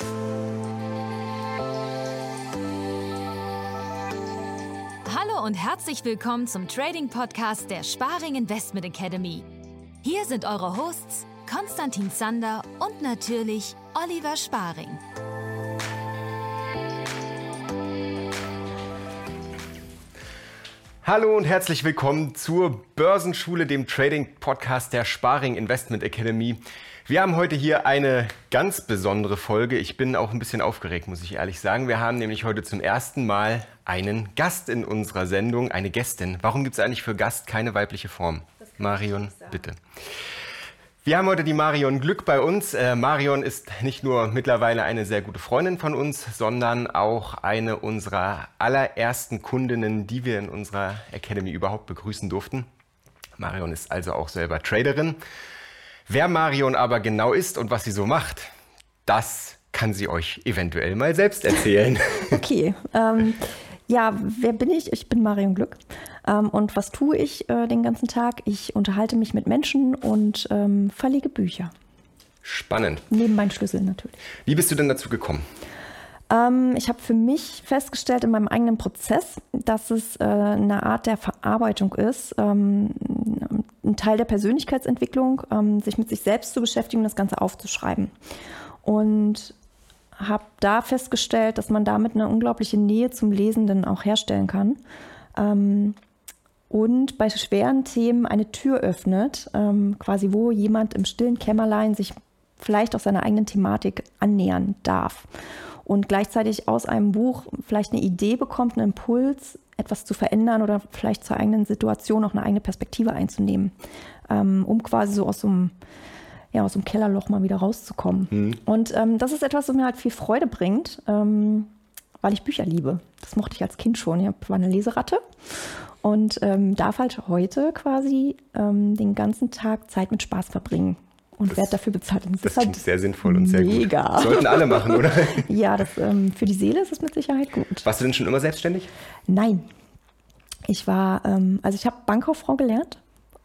Hallo und herzlich willkommen zum Trading Podcast der Sparing Investment Academy. Hier sind eure Hosts Konstantin Zander und natürlich Oliver Sparing. Hallo und herzlich willkommen zur Börsenschule, dem Trading Podcast der Sparing Investment Academy. Wir haben heute hier eine ganz besondere Folge. Ich bin auch ein bisschen aufgeregt, muss ich ehrlich sagen. Wir haben nämlich heute zum ersten Mal einen Gast in unserer Sendung, eine Gästin. Warum gibt es eigentlich für Gast keine weibliche Form? Marion, bitte. Wir haben heute die Marion Glück bei uns. Äh, Marion ist nicht nur mittlerweile eine sehr gute Freundin von uns, sondern auch eine unserer allerersten Kundinnen, die wir in unserer Academy überhaupt begrüßen durften. Marion ist also auch selber Traderin. Wer Marion aber genau ist und was sie so macht, das kann sie euch eventuell mal selbst erzählen. Okay. Ähm, ja, wer bin ich? Ich bin Marion Glück. Ähm, und was tue ich äh, den ganzen Tag? Ich unterhalte mich mit Menschen und ähm, verlege Bücher. Spannend. Neben meinen Schlüsseln natürlich. Wie bist du denn dazu gekommen? Ähm, ich habe für mich festgestellt in meinem eigenen Prozess, dass es äh, eine Art der Verarbeitung ist, ähm, ein Teil der Persönlichkeitsentwicklung, ähm, sich mit sich selbst zu beschäftigen und das Ganze aufzuschreiben. Und habe da festgestellt, dass man damit eine unglaubliche Nähe zum Lesenden auch herstellen kann. Ähm, und bei schweren Themen eine Tür öffnet, ähm, quasi wo jemand im stillen Kämmerlein sich vielleicht auch seiner eigenen Thematik annähern darf und gleichzeitig aus einem Buch vielleicht eine Idee bekommt, einen Impuls, etwas zu verändern oder vielleicht zur eigenen Situation auch eine eigene Perspektive einzunehmen, ähm, um quasi so aus so einem ja, aus dem Kellerloch mal wieder rauszukommen. Mhm. Und ähm, das ist etwas, was mir halt viel Freude bringt, ähm, weil ich Bücher liebe. Das mochte ich als Kind schon. Ich war eine Leseratte und ähm, darf halt heute quasi ähm, den ganzen Tag Zeit mit Spaß verbringen und werde dafür bezahlt. das, das klingt halt sehr sinnvoll und sehr mega. gut. Sollten alle machen, oder? ja, das, ähm, für die Seele ist es mit Sicherheit gut. Warst du denn schon immer selbstständig? Nein. Ich war, ähm, also ich habe Bankkauffrau gelernt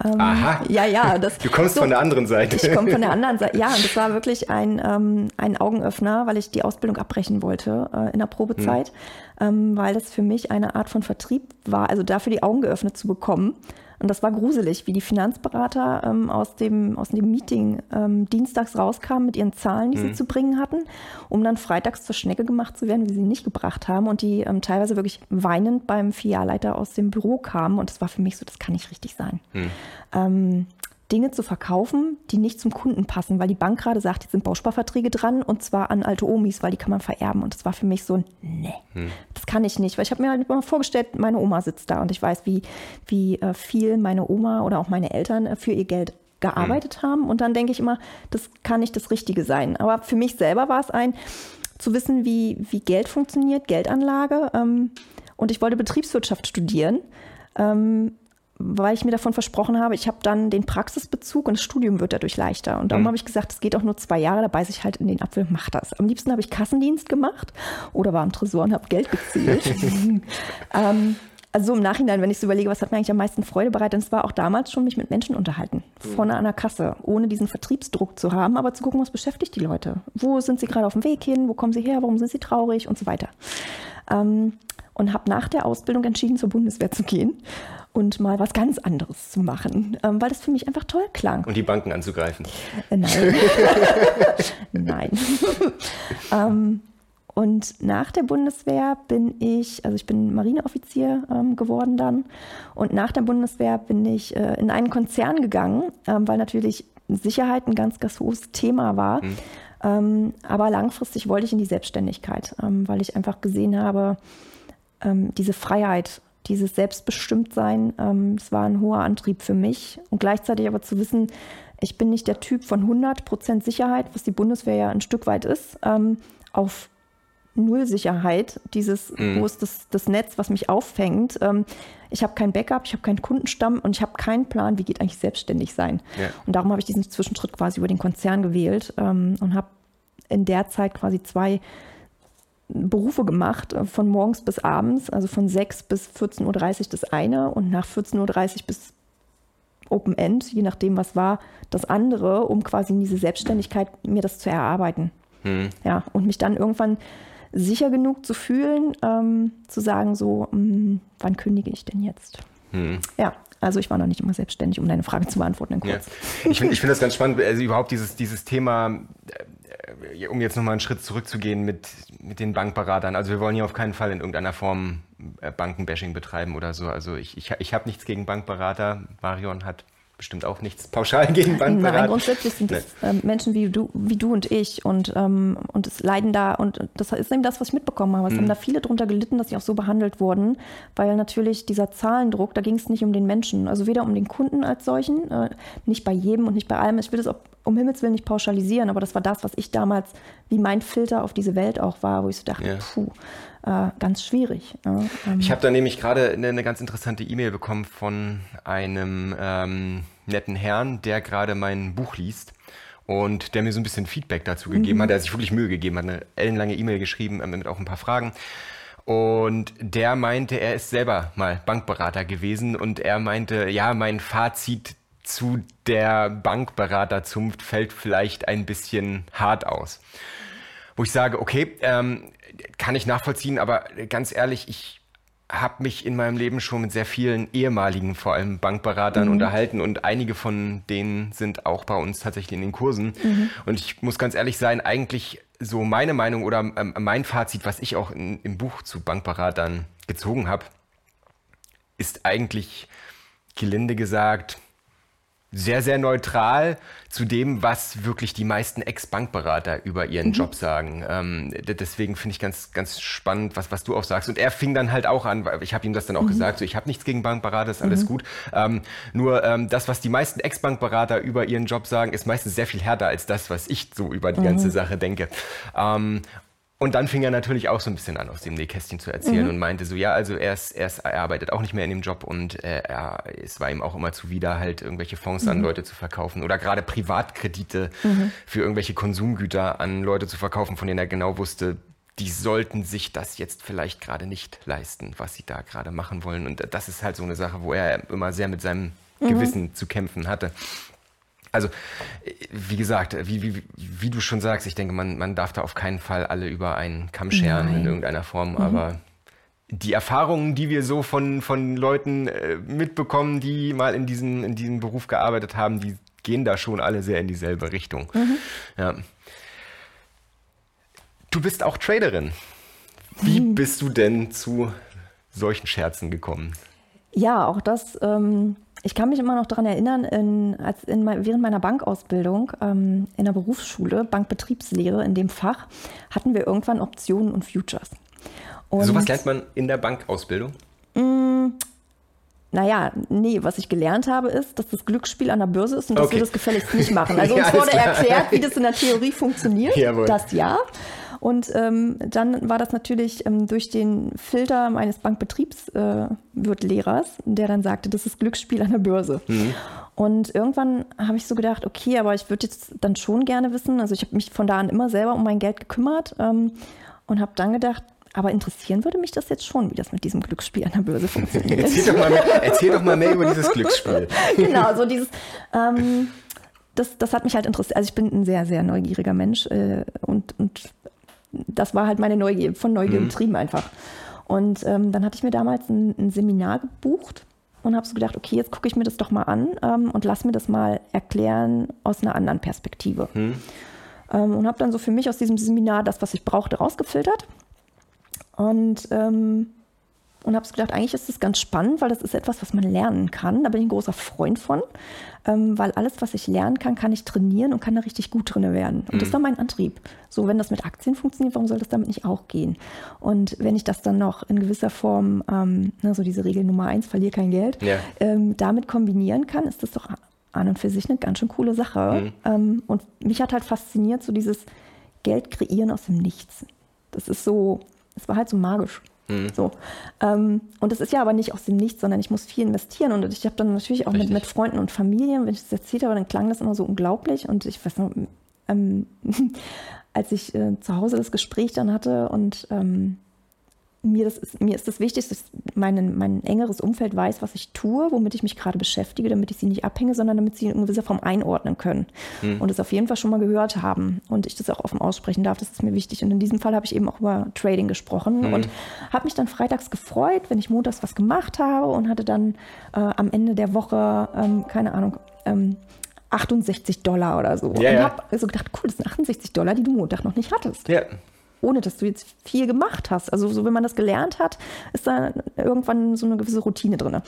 ähm, Aha. Ja, ja. Das, du kommst so, von der anderen Seite. Ich komme von der anderen Seite. Ja, und das war wirklich ein, ähm, ein Augenöffner, weil ich die Ausbildung abbrechen wollte äh, in der Probezeit, hm. ähm, weil das für mich eine Art von Vertrieb war, also dafür die Augen geöffnet zu bekommen. Und das war gruselig, wie die Finanzberater ähm, aus, dem, aus dem Meeting ähm, dienstags rauskamen mit ihren Zahlen, die mhm. sie zu bringen hatten, um dann freitags zur Schnecke gemacht zu werden, wie sie nicht gebracht haben. Und die ähm, teilweise wirklich weinend beim Filialleiter aus dem Büro kamen. Und das war für mich so, das kann nicht richtig sein. Mhm. Dinge zu verkaufen, die nicht zum Kunden passen, weil die Bank gerade sagt, jetzt sind Bausparverträge dran und zwar an alte Omis, weil die kann man vererben. Und das war für mich so, nee, hm. das kann ich nicht, weil ich habe mir halt immer vorgestellt, meine Oma sitzt da und ich weiß, wie, wie äh, viel meine Oma oder auch meine Eltern äh, für ihr Geld gearbeitet hm. haben. Und dann denke ich immer, das kann nicht das Richtige sein. Aber für mich selber war es ein, zu wissen, wie, wie Geld funktioniert, Geldanlage. Ähm, und ich wollte Betriebswirtschaft studieren. Ähm, weil ich mir davon versprochen habe, ich habe dann den Praxisbezug und das Studium wird dadurch leichter. Und darum mhm. habe ich gesagt, es geht auch nur zwei Jahre, da beiße ich halt in den Apfel, mach das. Am liebsten habe ich Kassendienst gemacht oder war am Tresor und habe Geld gezählt. ähm, also im Nachhinein, wenn ich so überlege, was hat mir eigentlich am meisten Freude bereitet, es war auch damals schon mich mit Menschen unterhalten, mhm. vorne an der Kasse, ohne diesen Vertriebsdruck zu haben, aber zu gucken, was beschäftigt die Leute. Wo sind sie gerade auf dem Weg hin? Wo kommen sie her? Warum sind sie traurig? Und so weiter. Ähm, und habe nach der Ausbildung entschieden, zur Bundeswehr zu gehen und mal was ganz anderes zu machen, ähm, weil das für mich einfach toll klang. Und die Banken anzugreifen? Äh, nein. nein. ähm, und nach der Bundeswehr bin ich, also ich bin Marineoffizier ähm, geworden dann. Und nach der Bundeswehr bin ich äh, in einen Konzern gegangen, ähm, weil natürlich Sicherheit ein ganz, ganz hohes Thema war. Mhm. Ähm, aber langfristig wollte ich in die Selbstständigkeit, ähm, weil ich einfach gesehen habe, ähm, diese Freiheit dieses Selbstbestimmtsein, ähm, das war ein hoher Antrieb für mich. Und gleichzeitig aber zu wissen, ich bin nicht der Typ von 100% Sicherheit, was die Bundeswehr ja ein Stück weit ist, ähm, auf Null-Sicherheit, dieses, mhm. wo ist das, das Netz, was mich auffängt. Ähm, ich habe kein Backup, ich habe keinen Kundenstamm und ich habe keinen Plan, wie geht eigentlich selbstständig sein. Ja. Und darum habe ich diesen Zwischenschritt quasi über den Konzern gewählt ähm, und habe in der Zeit quasi zwei Berufe gemacht, äh, von morgens bis abends, also von 6 bis 14.30 Uhr das eine und nach 14.30 Uhr bis Open End, je nachdem was war, das andere, um quasi in diese Selbstständigkeit mir das zu erarbeiten. Mhm. Ja, und mich dann irgendwann sicher genug zu fühlen, ähm, zu sagen, so, mh, hm, wann kündige ich denn jetzt? Mhm. Ja, also ich war noch nicht immer selbstständig, um deine Frage zu beantworten. Ja. Ich finde ich find das ganz spannend, also überhaupt dieses, dieses Thema, äh, um jetzt nochmal einen Schritt zurückzugehen mit, mit den Bankberatern. Also wir wollen hier auf keinen Fall in irgendeiner Form äh, Bankenbashing betreiben oder so. Also ich, ich, ich habe nichts gegen Bankberater. Marion hat bestimmt auch nichts pauschal gegen Bankberater. Nein, grundsätzlich sind es äh, Menschen wie du, wie du und ich und, ähm, und es leiden da, und das ist eben das, was ich mitbekommen habe. Es mhm. haben da viele drunter gelitten, dass sie auch so behandelt wurden, weil natürlich dieser Zahlendruck, da ging es nicht um den Menschen, also weder um den Kunden als solchen, äh, nicht bei jedem und nicht bei allem. Ich will das auch um Himmels Willen nicht pauschalisieren, aber das war das, was ich damals, wie mein Filter auf diese Welt auch war, wo ich so dachte, ja. puh, äh, ganz schwierig. Ähm. Ich habe da nämlich gerade eine, eine, ganz interessante E-Mail bekommen von einem ähm, netten Herrn, der gerade mein Buch liest und der mir so ein bisschen Feedback dazu gegeben mhm. hat, der sich wirklich Mühe gegeben hat, eine ellenlange E-Mail geschrieben äh, mit auch ein paar Fragen. Und der meinte, er ist selber mal Bankberater gewesen und er meinte, ja, mein Fazit zu der Bankberaterzunft fällt vielleicht ein bisschen hart aus. Wo ich sage, okay, ähm, kann ich nachvollziehen, aber ganz ehrlich, ich habe mich in meinem Leben schon mit sehr vielen ehemaligen, vor allem Bankberatern mhm. unterhalten und einige von denen sind auch bei uns tatsächlich in den Kursen. Mhm. Und ich muss ganz ehrlich sein, eigentlich so meine Meinung oder ähm, mein Fazit, was ich auch in, im Buch zu Bankberatern gezogen habe, ist eigentlich gelinde gesagt sehr, sehr neutral zu dem, was wirklich die meisten Ex-Bankberater über ihren mhm. Job sagen. Ähm, deswegen finde ich ganz, ganz spannend, was, was du auch sagst. Und er fing dann halt auch an, weil ich habe ihm das dann auch mhm. gesagt, so ich habe nichts gegen Bankberater, ist alles mhm. gut. Ähm, nur ähm, das, was die meisten Ex-Bankberater über ihren Job sagen, ist meistens sehr viel härter als das, was ich so über die ganze mhm. Sache denke. Und dann fing er natürlich auch so ein bisschen an, aus dem Nähkästchen zu erzählen mhm. und meinte so, ja, also er, ist, er, ist, er arbeitet auch nicht mehr in dem Job und äh, er, es war ihm auch immer zuwider, halt irgendwelche Fonds mhm. an Leute zu verkaufen oder gerade Privatkredite mhm. für irgendwelche Konsumgüter an Leute zu verkaufen, von denen er genau wusste, die sollten sich das jetzt vielleicht gerade nicht leisten, was sie da gerade machen wollen. Und das ist halt so eine Sache, wo er immer sehr mit seinem mhm. Gewissen zu kämpfen hatte. Also, wie gesagt, wie, wie, wie du schon sagst, ich denke, man, man darf da auf keinen Fall alle über einen Kamm scheren Nein. in irgendeiner Form, mhm. aber die Erfahrungen, die wir so von, von Leuten äh, mitbekommen, die mal in, diesen, in diesem Beruf gearbeitet haben, die gehen da schon alle sehr in dieselbe Richtung. Mhm. Ja. Du bist auch Traderin. Wie mhm. bist du denn zu solchen Scherzen gekommen? Ja, auch das ähm, ich kann mich immer noch daran erinnern, in, als in, während meiner Bankausbildung ähm, in der Berufsschule, Bankbetriebslehre in dem Fach, hatten wir irgendwann Optionen und Futures. Und, so was lernt man in der Bankausbildung? Mh, mm, naja, nee, was ich gelernt habe, ist, dass das Glücksspiel an der Börse ist und dass okay. wir das gefälligst nicht machen. Also uns ja, wurde erklärt, wie das in der Theorie funktioniert. Jawohl. Das ja. Und ähm, dann war das natürlich ähm, durch den Filter meines Bankbetriebswirtlehrers, äh, der dann sagte, das ist Glücksspiel an der Börse. Mhm. Und irgendwann habe ich so gedacht, okay, aber ich würde jetzt dann schon gerne wissen, also ich habe mich von da an immer selber um mein Geld gekümmert ähm, und habe dann gedacht, aber interessieren würde mich das jetzt schon, wie das mit diesem Glücksspiel an der Börse funktioniert. erzähl, doch mal mehr, erzähl doch mal mehr über dieses Glücksspiel. genau, so dieses. Ähm, das, das hat mich halt interessiert. Also ich bin ein sehr, sehr neugieriger Mensch äh, und, und das war halt meine Neugier, von Neugier mhm. getrieben einfach. Und ähm, dann hatte ich mir damals ein, ein Seminar gebucht und habe so gedacht, okay, jetzt gucke ich mir das doch mal an ähm, und lass mir das mal erklären aus einer anderen Perspektive. Mhm. Ähm, und habe dann so für mich aus diesem Seminar das, was ich brauchte, rausgefiltert. Und ähm, und habe gedacht, eigentlich ist das ganz spannend, weil das ist etwas, was man lernen kann. Da bin ich ein großer Freund von, ähm, weil alles, was ich lernen kann, kann ich trainieren und kann da richtig gut drin werden. Und mhm. das war mein Antrieb. So, wenn das mit Aktien funktioniert, warum soll das damit nicht auch gehen? Und wenn ich das dann noch in gewisser Form, ähm, ne, so diese Regel Nummer eins, verliere kein Geld, ja. ähm, damit kombinieren kann, ist das doch an und für sich eine ganz schön coole Sache. Mhm. Ähm, und mich hat halt fasziniert, so dieses Geld kreieren aus dem Nichts. Das ist so, es war halt so magisch. Mhm. So. Ähm, und das ist ja aber nicht aus dem Nichts, sondern ich muss viel investieren. Und ich habe dann natürlich auch mit, mit, Freunden und Familien, wenn ich das erzählt habe, dann klang das immer so unglaublich. Und ich weiß noch, ähm, als ich äh, zu Hause das Gespräch dann hatte und ähm, mir, das ist, mir ist das wichtig, dass mein, mein engeres Umfeld weiß, was ich tue, womit ich mich gerade beschäftige, damit ich sie nicht abhänge, sondern damit sie in gewisser Form einordnen können hm. und es auf jeden Fall schon mal gehört haben und ich das auch offen aussprechen darf. Das ist mir wichtig. Und in diesem Fall habe ich eben auch über Trading gesprochen hm. und habe mich dann freitags gefreut, wenn ich montags was gemacht habe und hatte dann äh, am Ende der Woche, ähm, keine Ahnung, ähm, 68 Dollar oder so. Ja, und ja. habe so gedacht, cool, das sind 68 Dollar, die du Montag noch nicht hattest Ja. Ohne dass du jetzt viel gemacht hast. Also so, wenn man das gelernt hat, ist da irgendwann so eine gewisse Routine drin.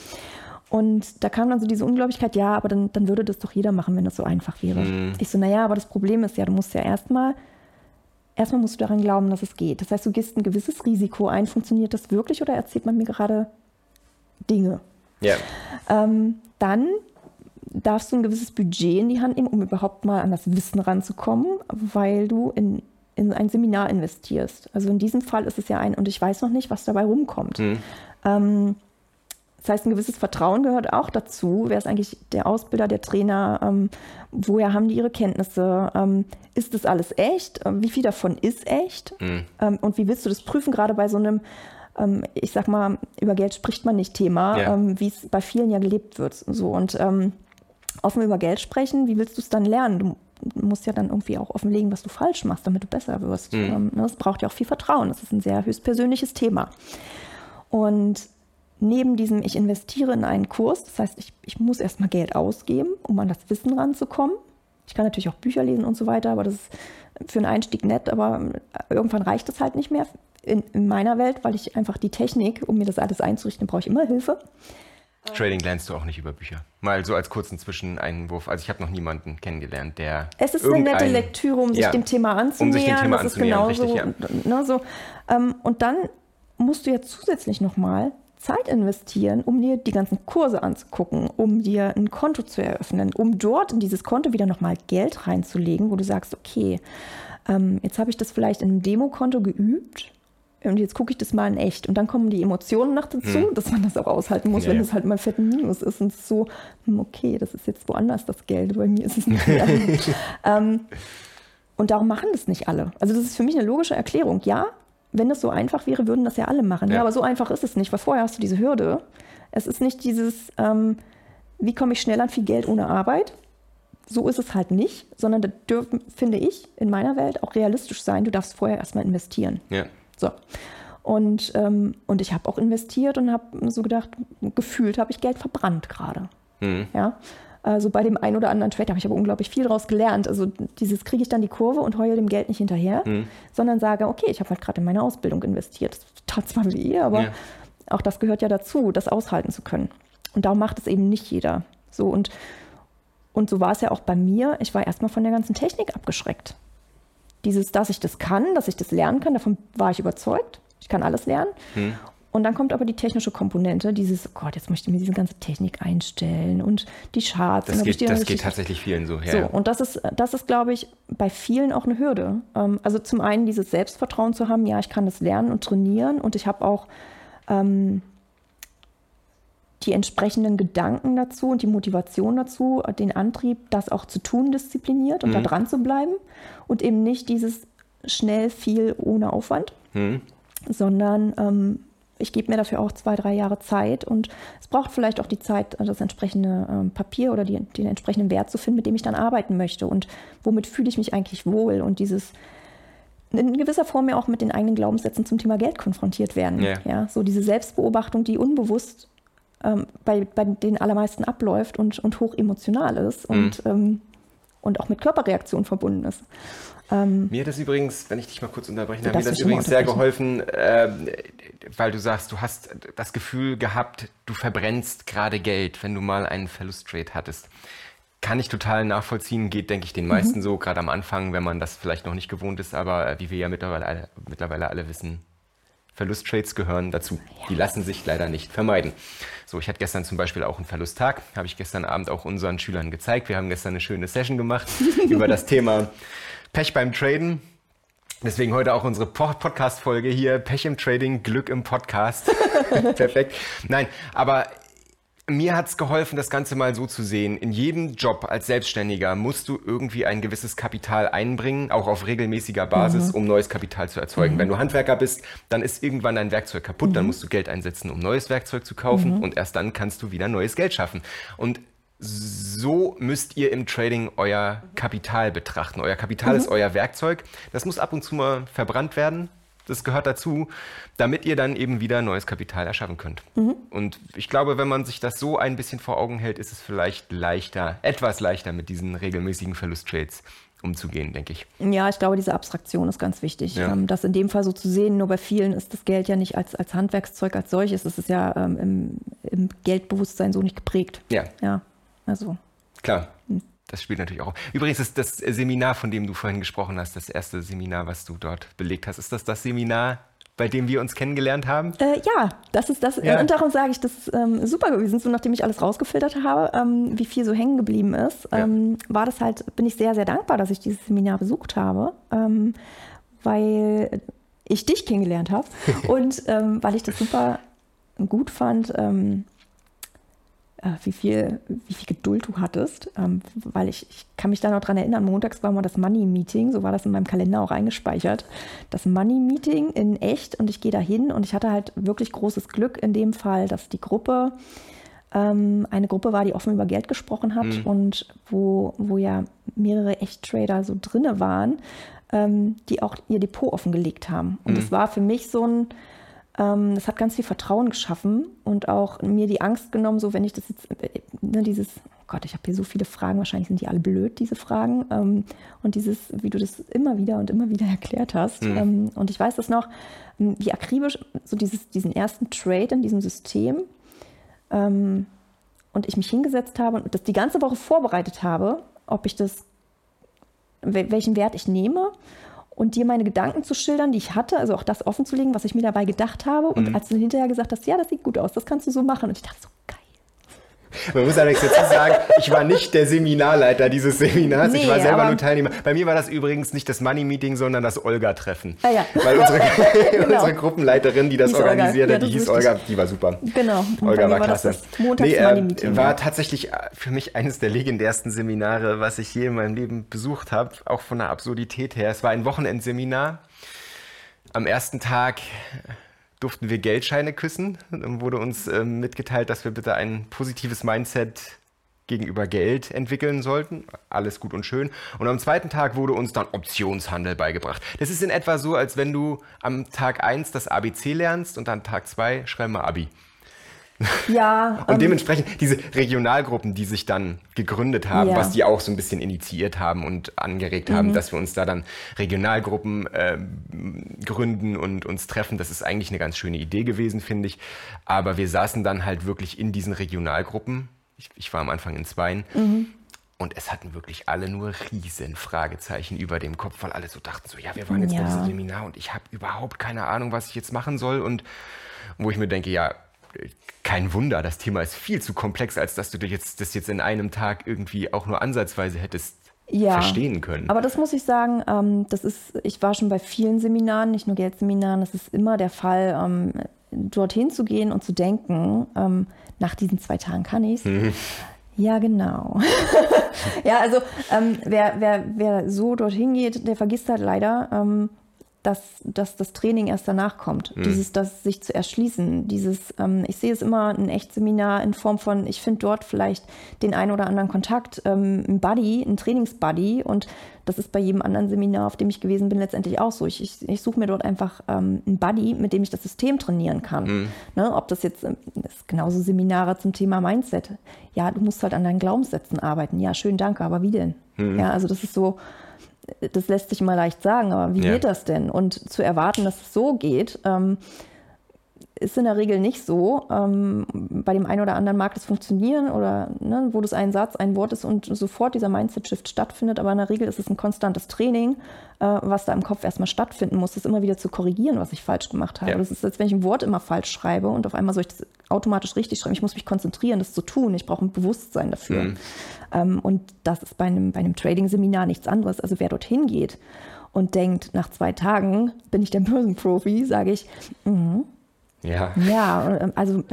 Und da kam dann so diese Unglaublichkeit, ja, aber dann, dann würde das doch jeder machen, wenn das so einfach wäre. Ich so, naja, aber das Problem ist ja, du musst ja erstmal, erstmal musst du daran glauben, dass es geht. Das heißt, du gehst ein gewisses Risiko ein. Funktioniert das wirklich oder erzählt man mir gerade Dinge? Ja. Ähm, dann darfst du ein gewisses Budget in die Hand nehmen, um überhaupt mal an das Wissen ranzukommen, weil du in, in ein Seminar investierst. Also in diesem Fall ist es ja ein, und ich weiß noch nicht, was dabei rumkommt. Ähm, das heißt, ein gewisses Vertrauen gehört auch dazu. Wer ist eigentlich der Ausbilder, der Trainer? Ähm, woher haben die ihre Kenntnisse? Ähm, ist das alles echt? Ähm, wie viel davon ist echt? Ähm, und wie willst du das prüfen, gerade bei so einem, ähm, ich sag mal, über Geld spricht man nicht Thema, Ja. wie es bei vielen ja gelebt wird. So und ähm, offen über Geld sprechen, wie willst du es dann lernen? Du musst ja dann irgendwie auch offenlegen, was du falsch machst, damit du besser wirst. Ähm, ne, Das braucht ja auch viel Vertrauen. Das ist ein sehr höchstpersönliches Thema. Und neben diesem, ich investiere in einen Kurs, das heißt, ich, ich muss erstmal Geld ausgeben, um an das Wissen ranzukommen. Ich kann natürlich auch Bücher lesen und so weiter, aber das ist für einen Einstieg nett, aber irgendwann reicht es halt nicht mehr in, in meiner Welt, weil ich einfach die Technik, um mir das alles einzurichten, brauche ich immer Hilfe. Trading lernst du auch nicht über Bücher. Mal so als kurzen Zwischeneinwurf. Also ich habe noch niemanden kennengelernt, der. Es ist eine nette Lektüre, um sich Ja. dem Thema anzunähern. Um sich dem Thema das ist anzunähern, genauso. richtig, ne, so. ähm, und dann musst du ja zusätzlich nochmal Zeit investieren, um dir die ganzen Kurse anzugucken, um dir ein Konto zu eröffnen, um dort in dieses Konto wieder nochmal Geld reinzulegen, wo du sagst, okay, ähm, jetzt habe ich das vielleicht in einem Demokonto geübt. Und jetzt gucke ich das mal in echt. Und dann kommen die Emotionen noch dazu, dass man das auch aushalten muss, Hm. Ja, wenn ja. es halt mal fetten Minus ist. Und es ist so, hm, okay, das ist jetzt woanders das Geld. Bei mir ist es nicht mehr. ähm, und darum machen das nicht alle. Also das ist für mich eine logische Erklärung. Ja, wenn das so einfach wäre, würden das ja alle machen. Ja, Ja. aber so einfach ist es nicht, weil vorher hast du diese Hürde. Es ist nicht dieses, ähm, wie komme ich schnell an viel Geld ohne Arbeit? So ist es halt nicht, sondern da dürfen, finde ich, in meiner Welt auch realistisch sein. Du darfst vorher erstmal investieren. Ja. So. Und, ähm, und ich habe auch investiert und habe so gedacht, gefühlt habe ich Geld verbrannt gerade. Mhm. Ja. Also bei dem einen oder anderen Trade habe ich aber unglaublich viel daraus gelernt. Also dieses kriege ich dann die Kurve und heule dem Geld nicht hinterher, Mhm. sondern sage, okay, ich habe halt gerade in meine Ausbildung investiert. Das tat zwar weh, aber Ja. auch das gehört ja dazu, das aushalten zu können. Und darum macht es eben nicht jeder. So und, und so war es ja auch bei mir. Ich war erstmal von der ganzen Technik abgeschreckt. Dieses, dass ich das kann, dass ich das lernen kann, davon war ich überzeugt. Ich kann alles lernen. Und dann kommt aber die technische Komponente, dieses, oh Gott, jetzt möchte ich mir diese ganze Technik einstellen und die Charts. Das geht, das geht tatsächlich vielen so. Ja. So, und das ist, das ist, glaube ich, bei vielen auch eine Hürde. Ähm, also zum einen dieses Selbstvertrauen zu haben, ja, ich kann das lernen und trainieren und ich habe auch ähm, die entsprechenden Gedanken dazu und die Motivation dazu, den Antrieb, das auch zu tun, diszipliniert und da dran zu bleiben und eben nicht dieses schnell viel ohne Aufwand, sondern ähm, ich gebe mir dafür auch zwei, drei Jahre Zeit und es braucht vielleicht auch die Zeit, das entsprechende ähm, Papier oder die, den entsprechenden Wert zu finden, mit dem ich dann arbeiten möchte und womit fühle ich mich eigentlich wohl und dieses in gewisser Form ja auch mit den eigenen Glaubenssätzen zum Thema Geld konfrontiert werden. Ja. Ja, so diese Selbstbeobachtung, die unbewusst ähm, bei, bei den allermeisten abläuft und, und hoch emotional ist und, ähm, und auch mit Körperreaktionen verbunden ist. Ähm, Mir hat das übrigens, wenn ich dich mal kurz unterbrechen darf, mir das übrigens sehr geholfen, ähm, weil du sagst, du hast das Gefühl gehabt, du verbrennst gerade Geld, wenn du mal einen Verlusttrade hattest. Kann ich total nachvollziehen, geht, denke ich, den meisten so, gerade am Anfang, wenn man das vielleicht noch nicht gewohnt ist, aber äh, wie wir ja mittlerweile alle, mittlerweile alle wissen, Verlusttrades gehören dazu. Die lassen sich leider nicht vermeiden. So, ich hatte gestern zum Beispiel auch einen Verlusttag, habe ich gestern Abend auch unseren Schülern gezeigt. Wir haben gestern eine schöne Session gemacht über das Thema Pech beim Traden. Deswegen heute auch unsere Po- Podcast-Folge hier. Pech im Trading, Glück im Podcast. Perfekt. Nein, aber mir hat es geholfen, das Ganze mal so zu sehen. In jedem Job als Selbstständiger musst du irgendwie ein gewisses Kapital einbringen, auch auf regelmäßiger Basis, mhm. um neues Kapital zu erzeugen. Mhm. Wenn du Handwerker bist, dann ist irgendwann dein Werkzeug kaputt, mhm. dann musst du Geld einsetzen, um neues Werkzeug zu kaufen mhm. und erst dann kannst du wieder neues Geld schaffen. Und so müsst ihr im Trading euer Kapital betrachten. Euer Kapital mhm. ist euer Werkzeug. Das muss ab und zu mal verbrannt werden, das gehört dazu, damit ihr dann eben wieder neues Kapital erschaffen könnt. Mhm. Und ich glaube, wenn man sich das so ein bisschen vor Augen hält, ist es vielleicht leichter, etwas leichter mit diesen regelmäßigen Verlusttrades umzugehen, denke ich. Ja, ich glaube, diese Abstraktion ist ganz wichtig. Ja. Ähm, das in dem Fall so zu sehen, nur bei vielen ist das Geld ja nicht als, als Handwerkszeug als solches, es ist ja ähm, im, im Geldbewusstsein so nicht geprägt. Ja. Ja, also. Klar. Das spielt natürlich auch. Übrigens ist das Seminar, von dem du vorhin gesprochen hast, das erste Seminar, was du dort belegt hast, ist das das Seminar, bei dem wir uns kennengelernt haben? Äh, ja, das ist das. Ja. Und darum sage ich, das ist ähm, super gewesen. So nachdem ich alles rausgefiltert habe, ähm, wie viel so hängen geblieben ist, ähm, ja. war das halt, bin ich sehr, sehr dankbar, dass ich dieses Seminar besucht habe, ähm, weil ich dich kennengelernt habe und ähm, weil ich das super gut fand ähm, äh, wie viel, wie viel Geduld du hattest, ähm, weil ich, ich kann mich da noch dran erinnern, montags war mal das Money-Meeting, so war das in meinem Kalender auch eingespeichert. Das Money-Meeting in echt und ich gehe da hin und ich hatte halt wirklich großes Glück in dem Fall, dass die Gruppe ähm, eine Gruppe war, die offen über Geld gesprochen hat mhm. und wo, wo ja mehrere Echt-Trader so drinne waren, ähm, die auch ihr Depot offengelegt haben. Und es mhm. war für mich so ein ähm, das hat ganz viel Vertrauen geschaffen und auch mir die Angst genommen, so wenn ich das jetzt, äh, ne, dieses, oh Gott, ich habe hier so viele Fragen, wahrscheinlich sind die alle blöd, diese Fragen. Ähm, und dieses, wie du das immer wieder und immer wieder erklärt hast. Mhm. Ähm, und ich weiß das noch, wie akribisch so dieses, diesen ersten Trade in diesem System und ich mich hingesetzt habe und das die ganze Woche vorbereitet habe, ob ich das, welchen Wert ich nehme und dir meine Gedanken zu schildern, die ich hatte, also auch das offenzulegen, was ich mir dabei gedacht habe. Und mhm. als du hinterher gesagt hast, ja, das sieht gut aus, das kannst du so machen. Und ich dachte so, geil. Man muss allerdings dazu sagen, ich war nicht der Seminarleiter dieses Seminars. Nee, ich war selber nur Teilnehmer. Bei mir war das übrigens nicht das Money-Meeting, sondern das Olga-Treffen. Ah, ja. Weil unsere, genau. unsere Gruppenleiterin, die das hieß organisiert hat, die hieß Olga, die war super. Genau. Und Olga war, war klasse. Montags nee, äh, war tatsächlich für mich eines der legendärsten Seminare, was ich je in meinem Leben besucht habe. Auch von der Absurdität her. Es war ein Wochenendseminar. Am ersten Tag durften wir Geldscheine küssen. Dann wurde uns äh, mitgeteilt, dass wir bitte ein positives Mindset gegenüber Geld entwickeln sollten. Alles gut und schön. Und am zweiten Tag wurde uns dann Optionshandel beigebracht. Das ist in etwa so, als wenn du am Tag 1 das ABC lernst und dann Tag 2 schreib mal Abi. Ja. und ähm, dementsprechend diese Regionalgruppen, die sich dann gegründet haben, ja. was die auch so ein bisschen initiiert haben und angeregt haben, mhm. dass wir uns da dann Regionalgruppen äh, gründen und uns treffen, das ist eigentlich eine ganz schöne Idee gewesen, finde ich. Aber wir saßen dann halt wirklich in diesen Regionalgruppen. Ich, ich war am Anfang in zweien. Mhm. Und es hatten wirklich alle nur riesen Fragezeichen über dem Kopf, weil alle so dachten so, ja, wir waren jetzt ja. bei diesem Seminar und ich habe überhaupt keine Ahnung, was ich jetzt machen soll. Und wo ich mir denke, ja, kein Wunder, das Thema ist viel zu komplex, als dass du jetzt, das jetzt in einem Tag irgendwie auch nur ansatzweise hättest ja, verstehen können. Aber das muss ich sagen, ähm, das ist, ich war schon bei vielen Seminaren, nicht nur Geldseminaren, das ist immer der Fall, ähm, dorthin zu gehen und zu denken, ähm, nach diesen zwei Tagen kann ich es. Mhm. Ja, genau. ja, also ähm, wer, wer, wer so dorthin geht, der vergisst halt leider, ähm, dass, dass das Training erst danach kommt. Mhm. Dieses, das sich zu erschließen. Dieses, ähm, ich sehe es immer ein Echtseminar in Form von, ich finde dort vielleicht den einen oder anderen Kontakt, ähm, ein Buddy, ein Trainingsbuddy und das ist bei jedem anderen Seminar, auf dem ich gewesen bin, letztendlich auch so. Ich, ich, ich suche mir dort einfach ähm, einen Buddy, mit dem ich das System trainieren kann. Mhm. Ne, ob das jetzt ähm, das ist genauso Seminare zum Thema Mindset. Ja, du musst halt an deinen Glaubenssätzen arbeiten. Ja, schön, danke, aber wie denn? Mhm. Ja, also das ist so, das lässt sich mal leicht sagen, aber wie ja. geht das denn? Und zu erwarten, dass es so geht, ähm, ist in der Regel nicht so. Ähm, bei dem einen oder anderen mag das funktionieren oder ne, wo das ein Satz, ein Wort ist und sofort dieser Mindset-Shift stattfindet, aber in der Regel ist es ein konstantes Training, äh, was da im Kopf erstmal stattfinden muss, das immer wieder zu korrigieren, was ich falsch gemacht habe. Ja. Das ist, als wenn ich ein Wort immer falsch schreibe und auf einmal soll ich das automatisch richtig schreiben. Ich muss mich konzentrieren, das zu tun. Ich brauche ein Bewusstsein dafür. Mhm. Ähm, und das ist bei einem, bei einem Trading-Seminar nichts anderes. Also wer dorthin geht und denkt, nach zwei Tagen bin ich der Börsenprofi, sage ich, mh, ja. Ja, ähm, also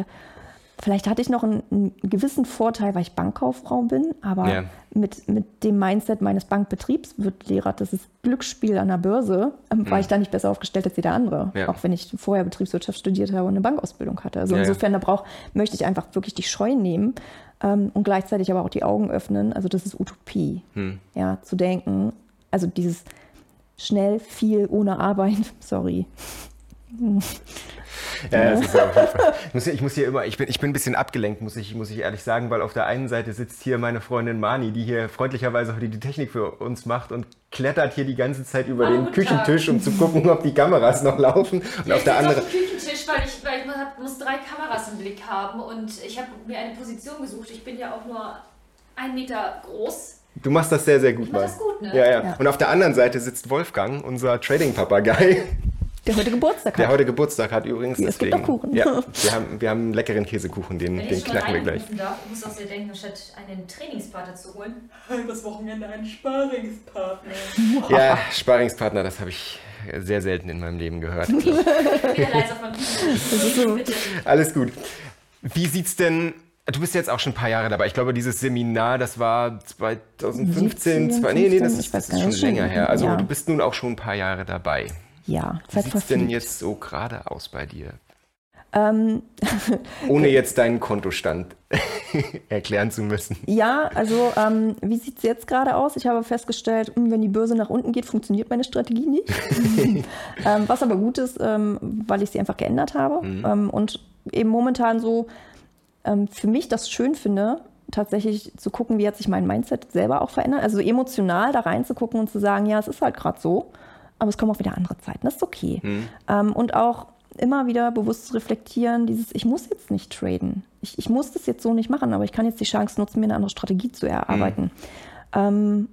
vielleicht hatte ich noch einen, einen, gewissen Vorteil, weil ich Bankkauffrau bin, aber ja. mit, mit dem Mindset meines Bankbetriebs wird Lehrer, das ist Glücksspiel an der Börse, ähm, war mhm. ich da nicht besser aufgestellt als jeder andere. Ja. Auch wenn ich vorher Betriebswirtschaft studiert habe und eine Bankausbildung hatte. Also ja, insofern, da brauch, möchte ich einfach wirklich die Scheu nehmen ähm, und gleichzeitig aber auch die Augen öffnen. Also das ist Utopie, hm. ja, zu denken. Also dieses schnell, viel, ohne Arbeit, sorry. Ja, das ist auf jeden Fall. Ich muss, ich muss hier immer, ich bin, ich bin ein bisschen abgelenkt, muss ich, muss ich ehrlich sagen, weil auf der einen Seite sitzt hier meine Freundin Mani, die hier freundlicherweise heute die Technik für uns macht und klettert hier die ganze Zeit über den Küchentisch, um zu gucken, ob die Kameras noch laufen. Und ja, auf der anderen. Auf dem Küchentisch, weil ich, weil ich muss drei Kameras im Blick haben und ich habe mir eine Position gesucht. Ich bin ja auch nur ein Meter groß. Du machst das sehr, sehr gut, ich mach das gut, ne? Ja, ja, ja. Und auf der anderen Seite sitzt Wolfgang, unser Trading-Papagei. Der heute Geburtstag hat. Der heute Geburtstag hat übrigens. Es deswegen, gibt doch Kuchen. Ja, wir haben, wir haben einen leckeren Käsekuchen, den, Wenn den knacken wir gleich. Darf, ich muss auch sehr denken, statt einen Trainingspartner zu holen, das Wochenende einen Sparingspartner. Ja, Sparingspartner, das habe ich sehr selten in meinem Leben gehört. Alles gut. Wie sieht's denn Du bist jetzt auch schon ein paar Jahre dabei. Ich glaube, dieses Seminar, das war 2015, 17, zwei, nee, nee, das, ist, das ist schon länger her. Also ja. du bist nun auch schon ein paar Jahre dabei. Ja, Wie sieht es denn jetzt so gerade aus bei dir? Ähm, Ohne jetzt deinen Kontostand erklären zu müssen. Ja, also ähm, wie sieht es jetzt gerade aus? Ich habe festgestellt, hm, wenn die Börse nach unten geht, funktioniert meine Strategie nicht. ähm, was aber gut ist, ähm, weil ich sie einfach geändert habe. Mhm. Ähm, und eben momentan so ähm, für mich das schön finde, tatsächlich zu gucken, wie hat sich mein Mindset selber auch verändert. Also emotional da reinzugucken und zu sagen, ja, es ist halt gerade so aber es kommen auch wieder andere Zeiten. Das ist okay. Mhm. Ähm, und auch immer wieder bewusst zu reflektieren, dieses, ich muss jetzt nicht traden. Ich, ich muss das jetzt so nicht machen, aber ich kann jetzt die Chance nutzen, mir eine andere Strategie zu erarbeiten. Mhm. Ähm,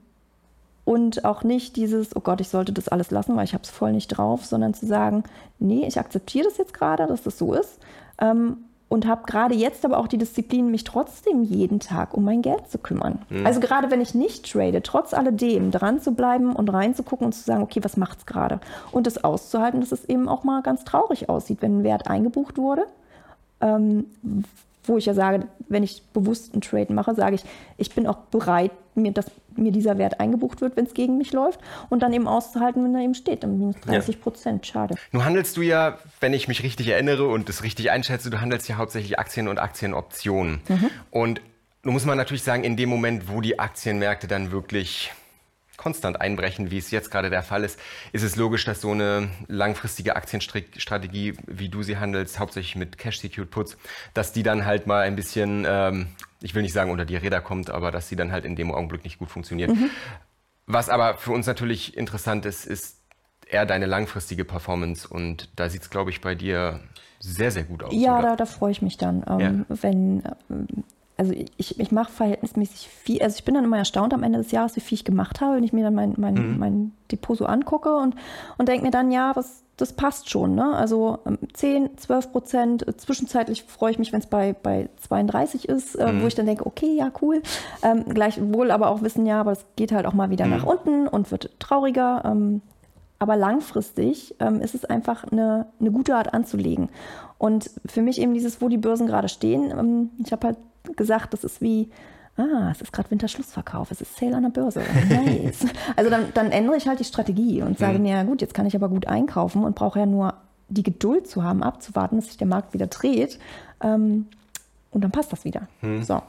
und auch nicht dieses, oh Gott, ich sollte das alles lassen, weil ich habe es voll nicht drauf, sondern zu sagen, nee, ich akzeptiere das jetzt gerade, dass das so ist. Ähm, und habe gerade jetzt aber auch die Disziplin, mich trotzdem jeden Tag um mein Geld zu kümmern. Mhm. Also gerade wenn ich nicht trade, trotz alledem dran zu bleiben und reinzugucken und zu sagen, okay, was macht's gerade? Und das auszuhalten, dass es eben auch mal ganz traurig aussieht, wenn ein Wert eingebucht wurde. Ähm, wo ich ja sage, wenn ich bewusst einen Trade mache, sage ich, ich bin auch bereit, mir, dass mir dieser Wert eingebucht wird, wenn es gegen mich läuft und dann eben auszuhalten, wenn er eben steht, um minus 30 Prozent. Ja. Schade. Nun handelst du ja, wenn ich mich richtig erinnere und es richtig einschätze, du handelst ja hauptsächlich Aktien und Aktienoptionen. Mhm. Und nun muss man natürlich sagen, in dem Moment, wo die Aktienmärkte dann wirklich konstant einbrechen, wie es jetzt gerade der Fall ist, ist es logisch, dass so eine langfristige Aktienstrategie, wie du sie handelst, hauptsächlich mit Cash-Secured Puts, dass die dann halt mal ein bisschen, ähm, ich will nicht sagen unter die Räder kommt, aber dass sie dann halt in dem Augenblick nicht gut funktioniert. Mhm. Was aber für uns natürlich interessant ist, ist eher deine langfristige Performance und da sieht es, glaube ich, bei dir sehr, sehr gut aus. Ja, da, da, freue ich mich dann, ähm, ja. wenn also ich, ich mache verhältnismäßig viel, also ich bin dann immer erstaunt am Ende des Jahres, wie viel ich gemacht habe, wenn ich mir dann mein, mein, mhm. mein Depot so angucke und, und denke mir dann, ja, was, das passt schon. Ne? Also 10, ähm, 12 Prozent. Zwischenzeitlich freue ich mich, wenn es bei, bei 32 ist, äh, mhm. wo ich dann denke, okay, ja, cool. Ähm, gleichwohl aber auch wissen, ja, aber es geht halt auch mal wieder mhm. nach unten und wird trauriger. Ähm, aber langfristig ähm, ist es einfach eine, eine gute Art anzulegen. Und für mich eben dieses, wo die Börsen gerade stehen, ähm, ich habe halt gesagt, das ist wie, ah, es ist gerade Winterschlussverkauf, es ist Sale an der Börse. Nice. also dann, dann, ändere ich halt die Strategie und sage mhm. mir, ja gut, jetzt kann ich aber gut einkaufen und brauche ja nur die Geduld zu haben, abzuwarten, dass sich der Markt wieder dreht. Ähm, und dann passt das wieder. Mhm. So.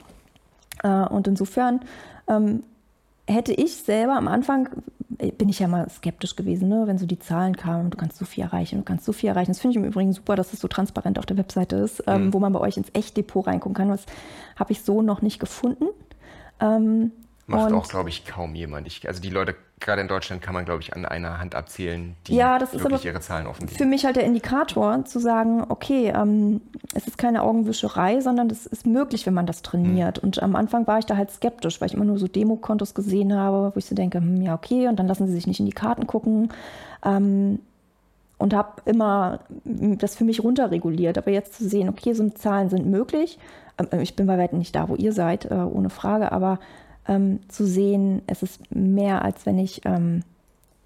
Äh, und insofern ähm, hätte ich selber am Anfang, äh, bin ich ja mal skeptisch gewesen, ne? wenn so die Zahlen kamen, du kannst so viel erreichen, du kannst so viel erreichen. Das finde ich im Übrigen super, dass es so transparent auf der Webseite ist, ähm, mhm. wo man bei euch ins Echtdepot reingucken kann. Das habe ich so noch nicht gefunden. Ähm, Macht auch, glaube ich, kaum jemand. Ich, also die Leute, gerade in Deutschland, kann man, glaube ich, an einer Hand abzählen, die ja, das wirklich ist ihre Zahlen offenlegen. Für mich halt der Indikator, zu sagen, okay, ähm, es ist keine Augenwischerei, sondern das ist möglich, wenn man das trainiert. Mhm. Und am Anfang war ich da halt skeptisch, weil ich immer nur so Demokontos gesehen habe, wo ich so denke, hm, ja, okay, und dann lassen sie sich nicht in die Karten gucken. Ähm, und habe immer das für mich runterreguliert. Aber jetzt zu sehen, okay, so Zahlen sind möglich. Ähm, ich bin bei weitem nicht da, wo ihr seid, äh, ohne Frage, aber ähm, zu sehen, es ist mehr, als wenn ich, ähm,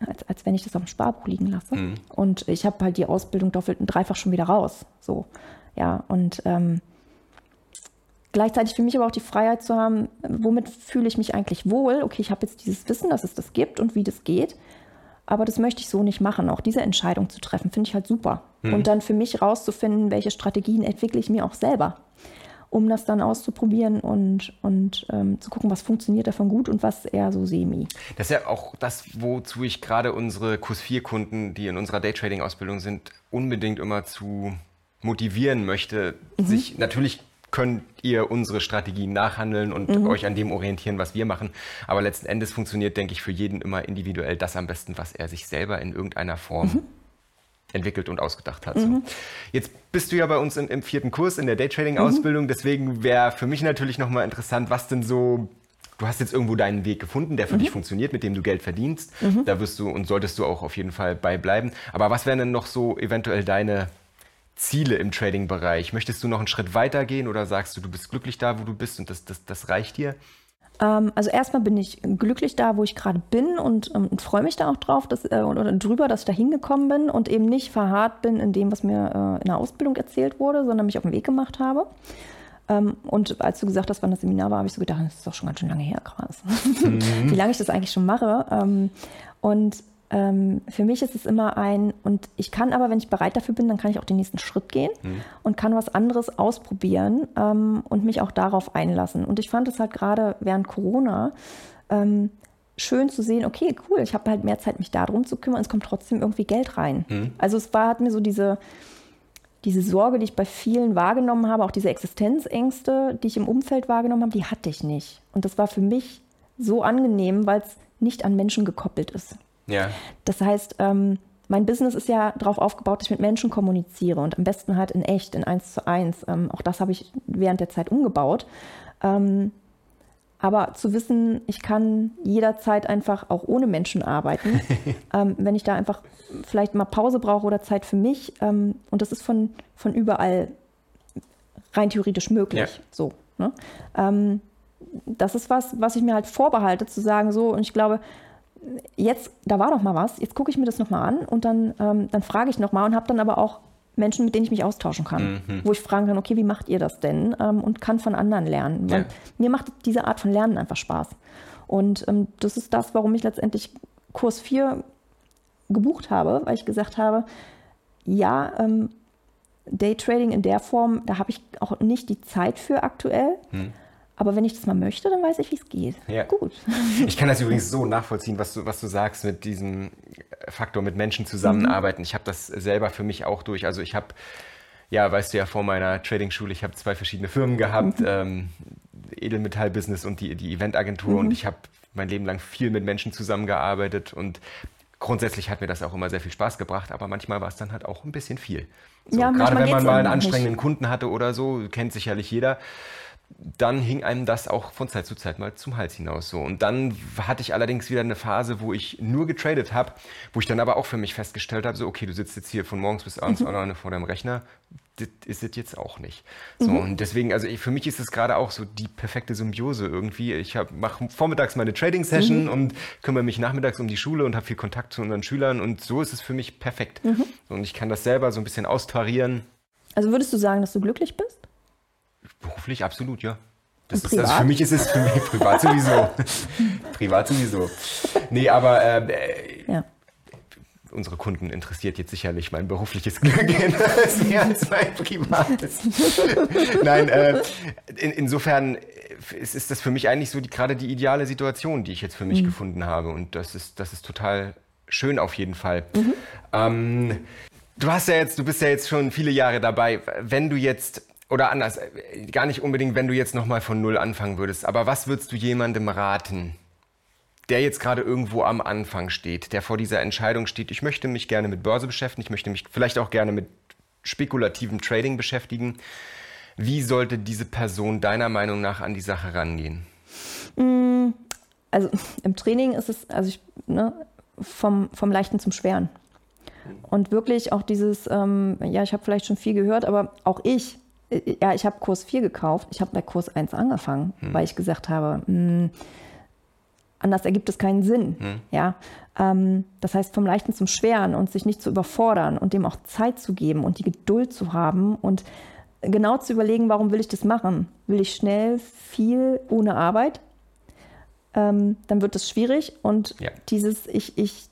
als, als wenn ich das auf dem Sparbuch liegen lasse. Mhm. Und ich habe halt die Ausbildung doppelt und dreifach schon wieder raus. So, ja, und ähm, gleichzeitig für mich aber auch die Freiheit zu haben, womit fühle ich mich eigentlich wohl? Okay, ich habe jetzt dieses Wissen, dass es das gibt und wie das geht. Aber das möchte ich so nicht machen. Auch diese Entscheidung zu treffen, finde ich halt super. Mhm. Und dann für mich rauszufinden, welche Strategien entwickle ich mir auch selber, um das dann auszuprobieren und, und ähm, zu gucken, was funktioniert davon gut und was eher so semi. Das ist ja auch das, wozu ich gerade unsere Kurs 4 Kunden, die in unserer Daytrading-Ausbildung sind, unbedingt immer zu motivieren möchte, mhm. sich natürlich könnt ihr unsere Strategien nachhandeln und mhm. euch an dem orientieren, was wir machen. Aber letzten Endes funktioniert, denke ich, für jeden immer individuell das am besten, was er sich selber in irgendeiner Form mhm. Entwickelt und ausgedacht hat. Mhm. So. Jetzt bist du ja bei uns in, im vierten Kurs in der Daytrading-Ausbildung. Mhm. Deswegen wäre für mich natürlich nochmal interessant, was denn so du hast jetzt irgendwo deinen Weg gefunden, der für mhm. dich funktioniert, mit dem du Geld verdienst. Mhm. Da wirst du und solltest du auch auf jeden Fall bei bleiben. Aber was wären denn noch so eventuell deine Ziele im Trading-Bereich? Möchtest du noch einen Schritt weiter gehen oder sagst du, du bist glücklich da, wo du bist und das, das, das reicht dir? Ähm, also erstmal bin ich glücklich da, wo ich gerade bin und, ähm, und freue mich da auch drauf dass, äh, oder drüber, dass ich da hingekommen bin und eben nicht verharrt bin in dem, was mir äh, in der Ausbildung erzählt wurde, sondern mich auf den Weg gemacht habe. Ähm, und als du gesagt hast, wann das Seminar war, habe ich so gedacht, das ist doch schon ganz schön lange her, krass. Mhm. Wie lange ich das eigentlich schon mache. Und ähm, für mich ist es immer ein, und ich kann aber, wenn ich bereit dafür bin, dann kann ich auch den nächsten Schritt gehen mhm. und kann was anderes ausprobieren ähm, und mich auch darauf einlassen. Und ich fand es halt gerade während Corona ähm, schön zu sehen, okay, cool, ich habe halt mehr Zeit, mich darum zu kümmern, es kommt trotzdem irgendwie Geld rein. Mhm. Also es war, hat mir so diese, diese Sorge, die ich bei vielen wahrgenommen habe, auch diese Existenzängste, die ich im Umfeld wahrgenommen habe, die hatte ich nicht. Und das war für mich so angenehm, weil es nicht an Menschen gekoppelt ist. Ja. Das heißt, ähm, mein Business ist ja darauf aufgebaut, dass ich mit Menschen kommuniziere und am besten halt in echt, in eins zu eins. Ähm, auch das habe ich während der Zeit umgebaut. Ähm, aber zu wissen, ich kann jederzeit einfach auch ohne Menschen arbeiten, ähm, wenn ich da einfach vielleicht mal Pause brauche oder Zeit für mich. Ähm, und das ist von, von überall rein theoretisch möglich. Ja. So. Ne? Ähm, das ist was, was ich mir halt vorbehalte, zu sagen, so, und ich glaube, jetzt, da war doch mal was, jetzt gucke ich mir das nochmal an und dann, ähm, dann frage ich nochmal und habe dann aber auch Menschen, mit denen ich mich austauschen kann, mhm. wo ich fragen kann, okay, wie macht ihr das denn? Ähm, und kann von anderen lernen. Ja. Mir macht diese Art von Lernen einfach Spaß. Und ähm, das ist das, warum ich letztendlich Kurs 4 gebucht habe, weil ich gesagt habe, ja, ähm, Daytrading in der Form, da habe ich auch nicht die Zeit für aktuell. Mhm. Aber wenn ich das mal möchte, dann weiß ich, wie es geht. Ja. Gut. Ich kann das übrigens so nachvollziehen, was du, was du sagst mit diesem Faktor, mit Menschen zusammenarbeiten. Mhm. Ich habe das selber für mich auch durch. Also ich habe, ja, weißt du ja, vor meiner Trading-Schule, ich habe zwei verschiedene Firmen gehabt, mhm. ähm, Edelmetall-Business und die, die Eventagentur. Mhm. Und ich habe mein Leben lang viel mit Menschen zusammengearbeitet und grundsätzlich hat mir das auch immer sehr viel Spaß gebracht, aber manchmal war es dann halt auch ein bisschen viel. So, ja, gerade wenn man mal einen anstrengenden nicht. Kunden hatte oder so, kennt sicherlich jeder dann hing einem das auch von Zeit zu Zeit mal zum Hals hinaus so. Und dann hatte ich allerdings wieder eine Phase, wo ich nur getradet habe, wo ich dann aber auch für mich festgestellt habe, so okay, du sitzt jetzt hier von morgens bis abends mhm. alleine vor deinem Rechner, das ist es jetzt auch nicht. So, mhm. und deswegen, also ich, für mich ist es gerade auch so die perfekte Symbiose irgendwie. Ich mache vormittags meine Trading-Session mhm. und kümmere mich nachmittags um die Schule und habe viel Kontakt zu unseren Schülern und so ist es für mich perfekt. Mhm. Und ich kann das selber so ein bisschen austarieren. Also würdest du sagen, dass du glücklich bist? Beruflich absolut, ja. Das ist, also für mich ist es für mich, privat sowieso. privat sowieso. Nee, aber äh, ja. unsere Kunden interessiert jetzt sicherlich mein berufliches Glück mehr als mein privates. Nein, äh, in, insofern ist, ist, das für mich eigentlich so die, gerade die ideale Situation, die ich jetzt für mich mhm. gefunden habe. Und das ist, das ist total schön auf jeden Fall. Mhm. Ähm, du hast ja jetzt, du bist ja jetzt schon viele Jahre dabei. Wenn du jetzt oder anders, gar nicht unbedingt, wenn du jetzt nochmal von Null anfangen würdest, aber was würdest du jemandem raten, der jetzt gerade irgendwo am Anfang steht, der vor dieser Entscheidung steht, ich möchte mich gerne mit Börse beschäftigen, ich möchte mich vielleicht auch gerne mit spekulativem Trading beschäftigen. Wie sollte diese Person deiner Meinung nach an die Sache rangehen? Mm, also im Training ist es, also ich, ne, vom, vom Leichten zum Schweren. Und wirklich auch dieses, ähm, ja, ich habe vielleicht schon viel gehört, aber auch ich ja, ich habe Kurs 4 gekauft. Ich habe bei Kurs 1 angefangen, hm. weil ich gesagt habe, mh, hm, anders ergibt es keinen Sinn. Hm. Ja, ähm, das heißt, vom Leichten zum Schweren und sich nicht zu überfordern und dem auch Zeit zu geben und die Geduld zu haben und genau zu überlegen, warum will ich das machen? Will ich schnell viel ohne Arbeit? Ähm, dann wird das schwierig und Ja. dieses, ich, ich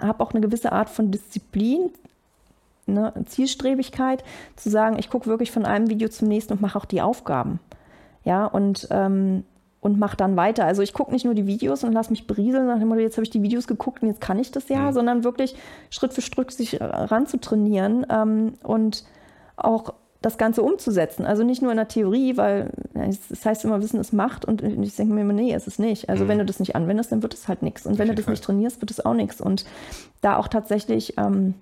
habe auch eine gewisse Art von Disziplin, ne, Zielstrebigkeit, zu sagen, ich gucke wirklich von einem Video zum nächsten und mache auch die Aufgaben. Ja, und, ähm, und mache dann weiter. Also ich gucke nicht nur die Videos und lasse mich berieseln nach dem Motto, jetzt habe ich die Videos geguckt und jetzt kann ich das ja, sondern wirklich Schritt für Schritt sich ranzutrainieren ähm, und auch das Ganze umzusetzen. Also nicht nur in der Theorie, weil es das heißt immer, Wissen ist Macht und ich denke mir immer, nee, es ist nicht. Also wenn du das nicht anwendest, dann wird es halt nichts. Und wenn du das Fall. nicht trainierst, wird es auch nichts. Und da auch tatsächlich, ähm,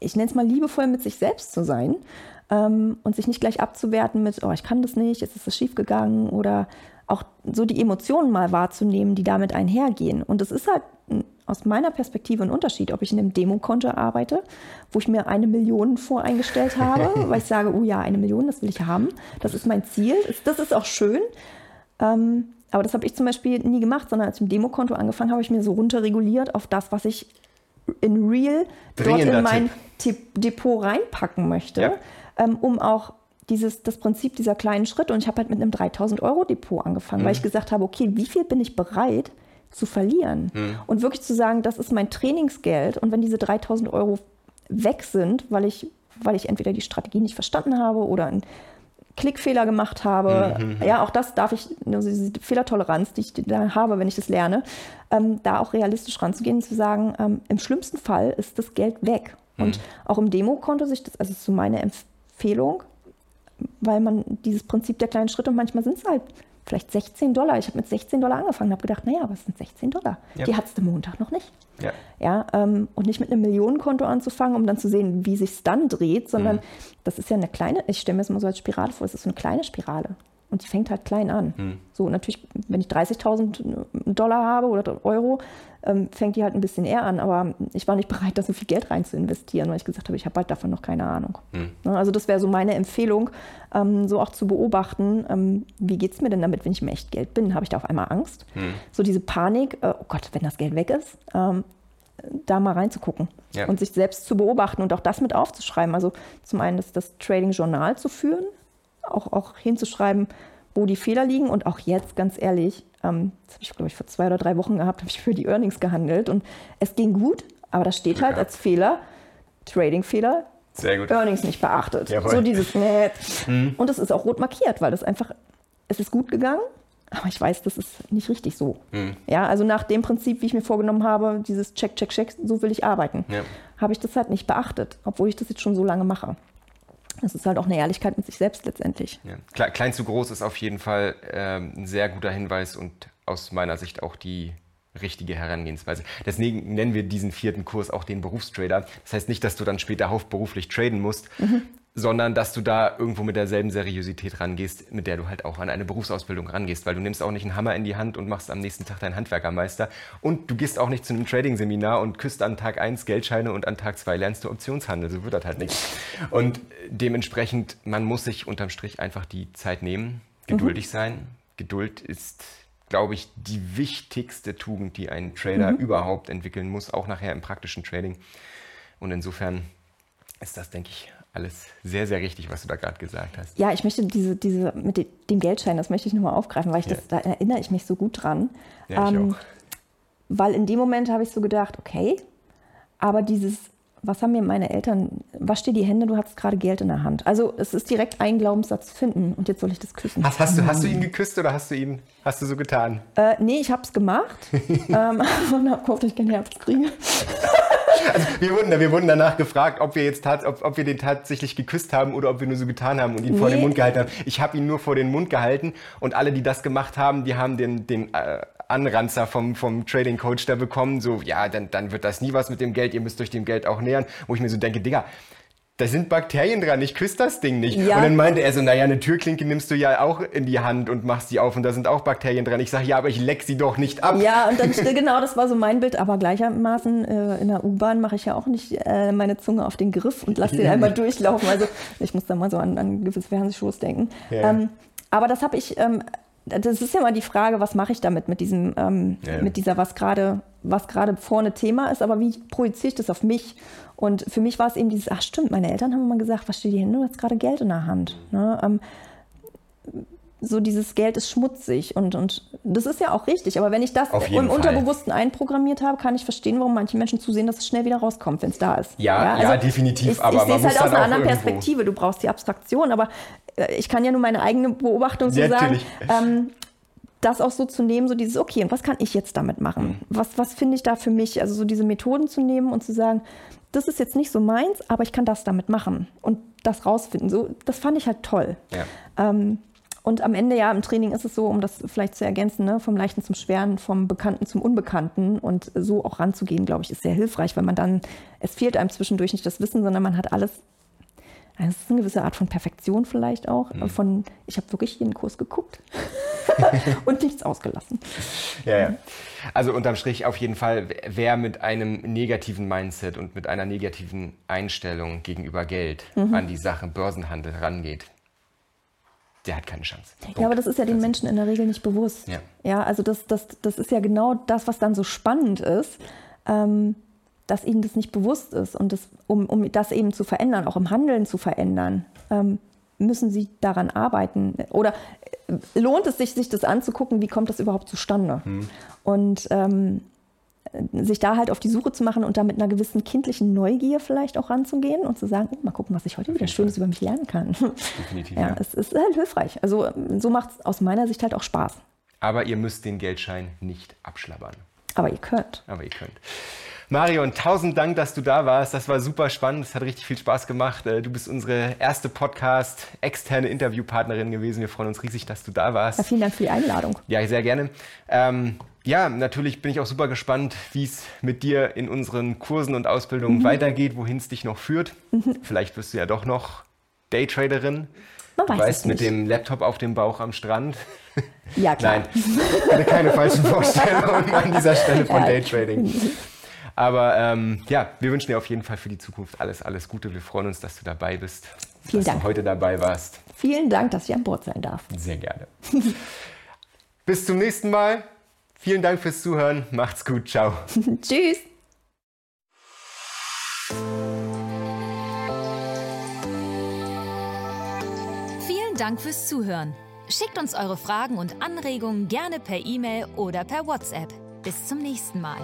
ich nenne es mal liebevoll mit sich selbst zu sein ähm, und sich nicht gleich abzuwerten mit, oh, ich kann das nicht, jetzt ist es schief gegangen oder auch so die Emotionen mal wahrzunehmen, die damit einhergehen. Und es ist halt aus meiner Perspektive ein Unterschied, ob ich in einem Demokonto arbeite, wo ich mir eine Million voreingestellt habe, weil ich sage, oh ja, eine Million, das will ich haben, das ist mein Ziel, das ist auch schön. Ähm, aber das habe ich zum Beispiel nie gemacht, sondern als ich im Demokonto angefangen habe, habe ich mir so runterreguliert auf das, was ich in real dort in mein Te- Depot reinpacken möchte, Ja. ähm, um auch dieses, das Prinzip dieser kleinen Schritte. Und ich habe halt mit einem 3000 Euro Depot angefangen, Mhm. weil ich gesagt habe, okay, wie viel bin ich bereit zu verlieren? Mhm. Und wirklich zu sagen, das ist mein Trainingsgeld. Und wenn diese 3000 Euro weg sind, weil ich, weil ich entweder die Strategie nicht verstanden habe oder einen Klickfehler gemacht habe, ja, auch das darf ich, also diese Fehlertoleranz, die ich da habe, wenn ich das lerne, ähm, da auch realistisch ranzugehen und zu sagen, ähm, im schlimmsten Fall ist das Geld weg. Und auch im Demokonto sich das, also so meine Empfehlung, weil man dieses Prinzip der kleinen Schritte und manchmal sind es halt vielleicht 16 Dollar. Ich habe mit 16 Dollar angefangen, habe gedacht, naja, was sind 16 Dollar? Ja. Die hattest du Montag noch nicht. Ja. Ja, ähm, und nicht mit einem Millionenkonto anzufangen, um dann zu sehen, wie sich dann dreht, sondern das ist ja eine kleine, ich stelle mir das mal so als Spirale vor, es ist so eine kleine Spirale. Und die fängt halt klein an. So, natürlich, wenn ich 30.000 Dollar habe oder Euro, ähm, fängt die halt ein bisschen eher an. Aber ich war nicht bereit, da so viel Geld rein zu investieren, weil ich gesagt habe, ich habe halt davon noch keine Ahnung. Ne, Also das wäre so meine Empfehlung, ähm, so auch zu beobachten, ähm, wie geht es mir denn damit, wenn ich im Echtgeld bin? Habe ich da auf einmal Angst? So diese Panik, äh, oh Gott, wenn das Geld weg ist, ähm, da mal reinzugucken Ja. und sich selbst zu beobachten und auch das mit aufzuschreiben. Also zum einen das, das Trading-Journal zu führen, auch, auch hinzuschreiben, wo die Fehler liegen und auch jetzt, ganz ehrlich, ähm, das habe ich, glaube ich, vor zwei oder drei Wochen gehabt, habe ich für die Earnings gehandelt und es ging gut, aber da steht halt als Fehler, Trading-Fehler. Earnings nicht beachtet. Jawohl. So dieses nee. Und es ist auch rot markiert, weil das einfach, es ist gut gegangen, aber ich weiß, das ist nicht richtig so. Ja, also nach dem Prinzip, wie ich mir vorgenommen habe, dieses Check, Check, Check, so will ich arbeiten, Ja. habe ich das halt nicht beachtet, obwohl ich das jetzt schon so lange mache. Das ist halt auch eine Ehrlichkeit mit sich selbst letztendlich. Ja. Kle- Klein zu groß ist auf jeden Fall ähm, ein sehr guter Hinweis und aus meiner Sicht auch die richtige Herangehensweise. Deswegen nennen wir diesen vierten Kurs auch den Berufstrader. Das heißt nicht, dass du dann später hauptberuflich traden musst, sondern dass du da irgendwo mit derselben Seriosität rangehst, mit der du halt auch an eine Berufsausbildung rangehst, weil du nimmst auch nicht einen Hammer in die Hand und machst am nächsten Tag deinen Handwerkermeister und du gehst auch nicht zu einem Trading-Seminar und küsst an Tag 1 Geldscheine und an Tag 2 lernst du Optionshandel. So wird das halt nichts. Und dementsprechend, man muss sich unterm Strich einfach die Zeit nehmen, geduldig sein. Geduld ist, glaube ich, die wichtigste Tugend, die ein Trader überhaupt entwickeln muss, auch nachher im praktischen Trading. Und insofern ist das, denke ich, alles sehr, sehr richtig, was du da gerade gesagt hast. Ja, ich möchte diese, diese mit de- dem Geldschein, das möchte ich nochmal aufgreifen, weil ich Ja. das, da erinnere ich mich so gut dran. Ja, ich Ähm, auch. Weil in dem Moment habe ich so gedacht, okay, aber dieses, was haben mir meine Eltern, wasch dir die Hände, du hast gerade Geld in der Hand. Also es ist direkt ein Glaubenssatz finden und jetzt soll ich das küssen. Hast, hast, du, hast du ihn geküsst oder hast du ihn, hast du so getan? Äh, nee, ich habe es gemacht ähm, und habe gehofft, ich keinen Herz kriege. Wir wurden, wir wurden danach gefragt, ob wir, jetzt tat, ob, ob wir den tatsächlich geküsst haben oder ob wir nur so getan haben und ihn vor Nee. den Mund gehalten haben. Ich habe ihn nur vor den Mund gehalten und alle, die das gemacht haben, die haben den, den äh, Anranzer vom, vom Trading Coach da bekommen. So, ja, dann, dann wird das nie was mit dem Geld, ihr müsst euch dem Geld auch nähern. Wo ich mir so denke, Digga, da sind Bakterien dran, ich küsse das Ding nicht. Ja. Und dann meinte er so, naja, eine Türklinke nimmst du ja auch in die Hand und machst die auf und da sind auch Bakterien dran. Ich sage, ja, aber ich leck sie doch nicht ab. Ja, und dann genau, das war so mein Bild, aber gleichermaßen äh, in der U-Bahn mache ich ja auch nicht äh, meine Zunge auf den Griff und lasse den einmal durchlaufen. Also ich muss da mal so an, an gewisse Fernsehshows denken. Ja. Ähm, aber das habe ich, ähm, das ist ja mal die Frage, was mache ich damit mit diesem, ähm, Ja. mit dieser, was gerade was gerade vorne Thema ist, aber wie projiziere ich das auf mich? Und für mich war es eben dieses, ach stimmt, meine Eltern haben immer gesagt, was steht hier hin, du hast gerade Geld in der Hand. Ne? Ähm, so dieses Geld ist schmutzig und, und das ist ja auch richtig. Aber wenn ich das im Fall. Unterbewussten einprogrammiert habe, kann ich verstehen, warum manche Menschen zusehen, dass es schnell wieder rauskommt, wenn es da ist. Ja, ja, also ja definitiv. Ich, aber ich sehe es halt aus einer anderen irgendwo. Perspektive. Du brauchst die Abstraktion, aber äh, ich kann ja nur meine eigene Beobachtung so ja, sagen. Ähm, das auch so zu nehmen, so dieses, okay, und was kann ich jetzt damit machen? Mhm. Was, was finde ich da für mich? Also so diese Methoden zu nehmen und zu sagen, das ist jetzt nicht so meins, aber ich kann das damit machen und das rausfinden. So, das fand ich halt toll. Ja. Ähm, und am Ende ja, im Training ist es so, um das vielleicht zu ergänzen, ne, vom Leichten zum Schweren, vom Bekannten zum Unbekannten und so auch ranzugehen, glaube ich, ist sehr hilfreich, weil man dann, es fehlt einem zwischendurch nicht das Wissen, sondern man hat alles. Also es ist eine gewisse Art von Perfektion vielleicht auch. Mhm. Von, ich habe wirklich jeden Kurs geguckt und nichts ausgelassen. Ja, ja. Also unterm Strich auf jeden Fall, wer mit einem negativen Mindset und mit einer negativen Einstellung gegenüber Geld mhm. an die Sache Börsenhandel rangeht, der hat keine Chance. Punkt. Ja, aber das ist ja den Menschen in der Regel nicht bewusst. Ja, ja also das, das, das ist ja genau das, was dann so spannend ist, ähm, dass ihnen das nicht bewusst ist. Und das, um, um das eben zu verändern, auch im Handeln zu verändern, ähm, müssen sie daran arbeiten. Oder äh, lohnt es sich, sich das anzugucken, wie kommt das überhaupt zustande? Hm. Und ähm, sich da halt auf die Suche zu machen und da mit einer gewissen kindlichen Neugier vielleicht auch ranzugehen und zu sagen, oh, mal gucken, was ich heute wieder Schönes über mich lernen kann. Definitiv. Ja, ja. es ist halt hilfreich. Also so macht es aus meiner Sicht halt auch Spaß. Aber ihr müsst den Geldschein nicht abschlabbern. Aber ihr könnt. Aber ihr könnt. Marion, tausend Dank, dass du da warst. Das war super spannend. Es hat richtig viel Spaß gemacht. Äh, du bist unsere erste Podcast externe Interviewpartnerin gewesen. Wir freuen uns riesig, dass du da warst. Ja, vielen Dank für die Einladung. Ja, sehr gerne. Ähm, ja, natürlich bin ich auch super gespannt, wie es mit dir in unseren Kursen und Ausbildungen mhm. weitergeht, wohin es dich noch führt. Mhm. Vielleicht wirst du ja doch noch Daytraderin. Man weiß du weißt, mit dem Laptop auf dem Bauch am Strand. Ja, klar. Nein, keine falschen Vorstellungen an dieser Stelle von ja. Daytrading. Aber ähm, ja, wir wünschen dir auf jeden Fall für die Zukunft alles, alles Gute. Wir freuen uns, dass du dabei bist. Vielen dass Dank. du heute dabei warst. Vielen Dank, dass ich an Bord sein darf. Sehr gerne. Bis zum nächsten Mal. Vielen Dank fürs Zuhören. Macht's gut. Ciao. Tschüss. Vielen Dank fürs Zuhören. Schickt uns eure Fragen und Anregungen gerne per E-Mail oder per WhatsApp. Bis zum nächsten Mal.